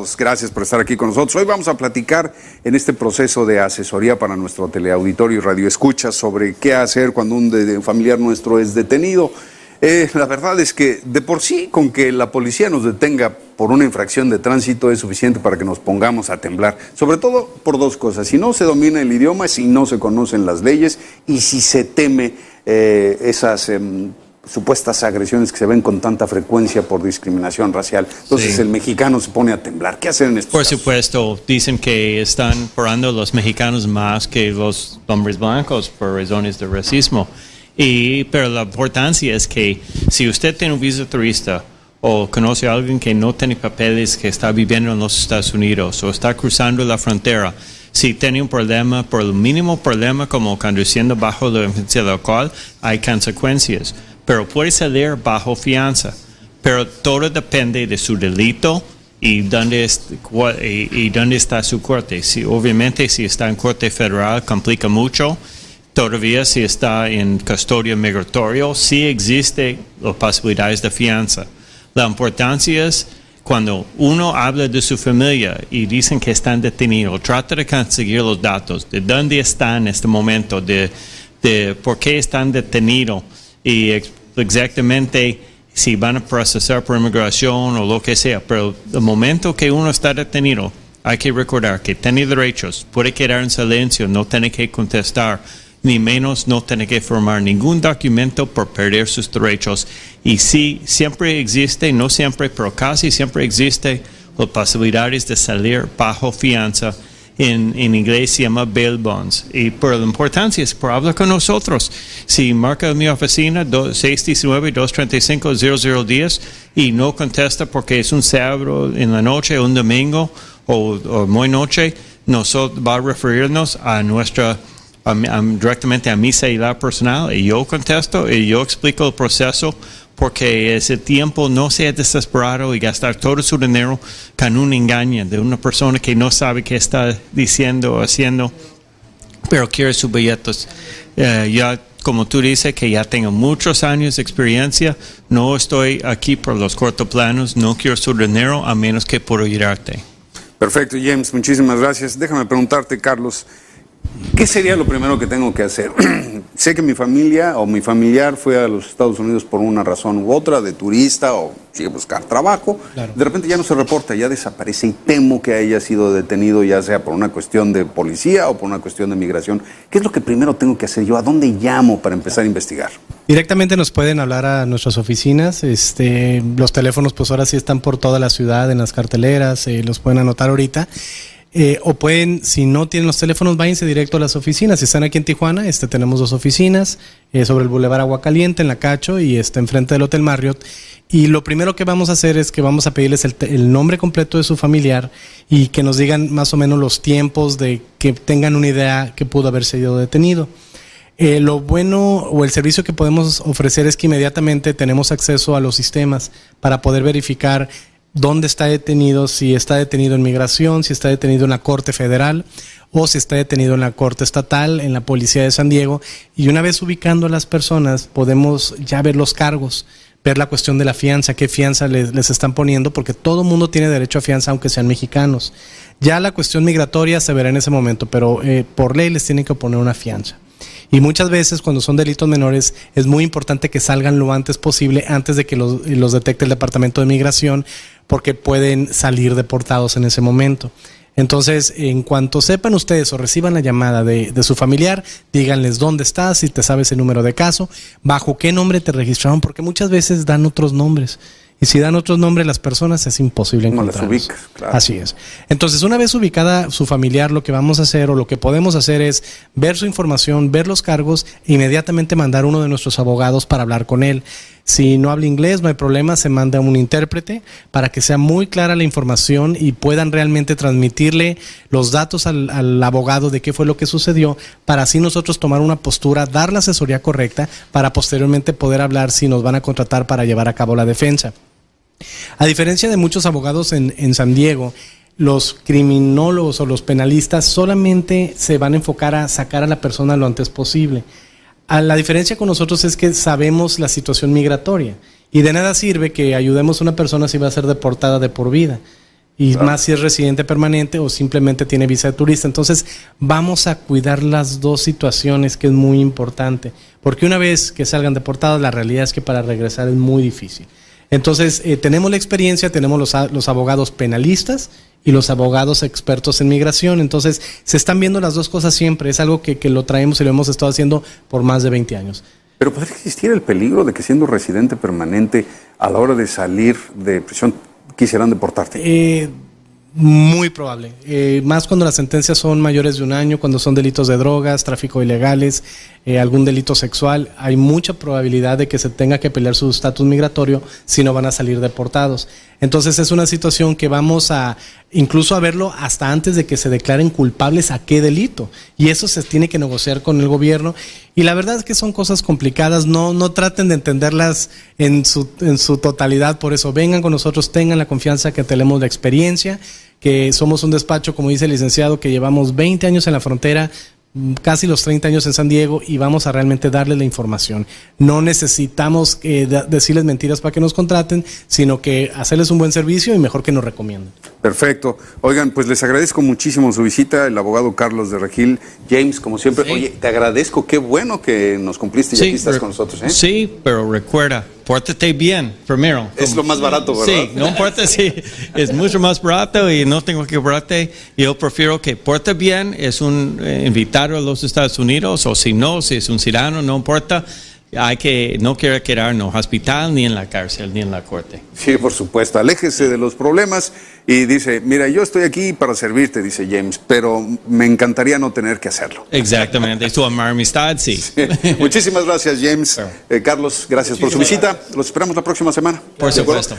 Pues gracias por estar aquí con nosotros. Hoy vamos a platicar en este proceso de asesoría para nuestro teleauditorio y radio escucha sobre qué hacer cuando un familiar nuestro es detenido. Eh, la verdad es que de por sí con que la policía nos detenga por una infracción de tránsito es suficiente para que nos pongamos a temblar, sobre todo por dos cosas, si no se domina el idioma, si no se conocen las leyes y si se teme eh, esas... Em, supuestas agresiones que se ven con tanta frecuencia por discriminación racial. Entonces el mexicano se pone a temblar. ¿Qué hacen en estos Por supuesto, dicen que están parando los mexicanos más que los hombres blancos por razones de racismo. Y, pero la importancia es que si usted tiene un visa turista o conoce a alguien que no tiene papeles, que está viviendo en los Estados Unidos o está cruzando la frontera, si tiene un problema, por el mínimo problema como conduciendo bajo la influencia del alcohol, hay consecuencias pero puede salir bajo fianza. Pero todo depende de su delito y dónde, y, dónde está su corte. Si, obviamente, si está en corte federal, complica mucho. Todavía, si está en custodia migratorio, sí existe las posibilidades de fianza. La importancia es cuando uno habla de su familia y dicen que están detenidos, trata de conseguir los datos de dónde están en este momento, de, de por qué están detenidos y exactamente si van a procesar por inmigración o lo que sea, pero el momento que uno está detenido, hay que recordar que tiene derechos, puede quedar en silencio, no tiene que contestar, ni menos no tiene que formar ningún documento por perder sus derechos. Y sí, siempre existe, no siempre, pero casi siempre existe las posibilidades de salir bajo fianza en, en, inglés se llama bail bonds. Y por la importancia es por hablar con nosotros. Si marca mi oficina 619-235-0010 y no contesta porque es un sábado en la noche, un domingo o, muy noche, nosotros va a referirnos a nuestra directamente a mi celular personal y yo contesto y yo explico el proceso porque ese tiempo no sea desesperado y gastar todo su dinero con un engaño de una persona que no sabe qué está diciendo o haciendo, pero quiere sus billetes. Eh, ya, como tú dices, que ya tengo muchos años de experiencia, no estoy aquí por los cortoplanos, no quiero su dinero a menos que pueda ayudarte. Perfecto, James, muchísimas gracias. Déjame preguntarte, Carlos. ¿Qué sería lo primero que tengo que hacer? sé que mi familia o mi familiar fue a los Estados Unidos por una razón u otra, de turista o sigue buscar trabajo. De repente ya no se reporta, ya desaparece y temo que haya sido detenido, ya sea por una cuestión de policía o por una cuestión de migración. ¿Qué es lo que primero tengo que hacer yo? ¿A dónde llamo para empezar a investigar? Directamente nos pueden hablar a nuestras oficinas. Este, los teléfonos, pues ahora sí están por toda la ciudad, en las carteleras, eh, los pueden anotar ahorita. Eh, o pueden, si no tienen los teléfonos, váyanse directo a las oficinas. Si están aquí en Tijuana, este, tenemos dos oficinas, eh, sobre el Boulevard Aguacaliente, en la Cacho, y está enfrente del Hotel Marriott. Y lo primero que vamos a hacer es que vamos a pedirles el, nombre completo de su familiar y que nos digan más o menos los tiempos de que tengan una idea que pudo haber sido detenido. Eh, lo bueno o el servicio que podemos ofrecer es que inmediatamente tenemos acceso a los sistemas para poder verificar dónde está detenido, si está detenido en migración, si está detenido en la Corte Federal o si está detenido en la Corte Estatal, en la Policía de San Diego. Y una vez ubicando a las personas, podemos ya ver los cargos, ver la cuestión de la fianza, qué fianza les, están poniendo, porque todo mundo tiene derecho a fianza, aunque sean mexicanos. Ya la cuestión migratoria se verá en ese momento, pero eh, por ley les tienen que poner una fianza. Y muchas veces cuando son delitos menores es muy importante que salgan lo antes posible, antes de que los, detecte el Departamento de Migración, porque pueden salir deportados en ese momento. Entonces, en cuanto sepan ustedes o reciban la llamada de, de, su familiar, díganles dónde estás, si te sabes el número de caso, bajo qué nombre te registraron, porque muchas veces dan otros nombres. Y si dan otros nombres las personas, es imposible encontrarlos. claro. Así es. Entonces, una vez ubicada su familiar, lo que vamos a hacer o lo que podemos hacer es ver su información, ver los cargos e inmediatamente mandar uno de nuestros abogados para hablar con él. Si no habla inglés, no hay problema, se manda un intérprete para que sea muy clara la información y puedan realmente transmitirle los datos al, al, abogado de qué fue lo que sucedió, para así nosotros tomar una postura, dar la asesoría correcta, para posteriormente poder hablar si nos van a contratar para llevar a cabo la defensa. A diferencia de muchos abogados en, en San Diego, los criminólogos o los penalistas solamente se van a enfocar a sacar a la persona lo antes posible. A la diferencia con nosotros es que sabemos la situación migratoria y de nada sirve que ayudemos a una persona si va a ser deportada de por vida. y más si es residente permanente o simplemente tiene visa de turista. Entonces, vamos a cuidar las dos situaciones, que es muy importante, porque una vez que salgan deportados, la realidad es que para regresar es muy difícil. Entonces, eh, tenemos la experiencia, tenemos los, los abogados penalistas y los abogados expertos en migración. Entonces, se están viendo las dos cosas siempre. Es algo que, que lo traemos y lo hemos estado haciendo por más de 20 años. Pero podría existir el peligro de que siendo residente permanente, a la hora de salir de prisión, quisieran deportarte? Eh, muy probable. Eh, más cuando las sentencias son mayores de un año, cuando son delitos de drogas, tráfico ilegales, eh, algún delito sexual, hay mucha probabilidad de que se tenga que pelear su estatus migratorio si no van a salir deportados. Entonces es una situación que vamos a incluso a verlo hasta antes de que se declaren culpables a qué delito. Y eso se tiene que negociar con el gobierno. Y la verdad es que son cosas complicadas, no, no traten de entenderlas en su, en su totalidad. Por eso vengan con nosotros, tengan la confianza que tenemos la experiencia, que somos un despacho, como dice el licenciado, que llevamos 20 años en la frontera, casi los 30 años en San Diego y vamos a realmente darles la información. No necesitamos eh, decirles mentiras para que nos contraten, sino que hacerles un buen servicio y mejor que nos recomienden. Perfecto. Oigan, pues les agradezco muchísimo su visita, el abogado Carlos de Regil. James, como siempre, oye, te agradezco, qué bueno que nos cumpliste y aquí estás con nosotros. ¿eh? Sí, pero recuerda, pórtate bien primero. Es lo más barato, ¿verdad? Sí, no importa si es mucho más barato y no tengo que cobrarte. Yo prefiero que porte bien, es un eh, invitado a los Estados Unidos, o si no, si es un ciudadano, no importa hay que no quiere quedar en el hospital ni en la cárcel ni en la corte. Sí, por supuesto. Aléjese de los problemas y dice, mira, yo estoy aquí para servirte, dice James, pero me encantaría no tener que hacerlo. Exactamente. Tu amar amistad, sí. Muchísimas gracias, James. Eh, Carlos, gracias por su visita. Los esperamos la próxima semana. Por supuesto.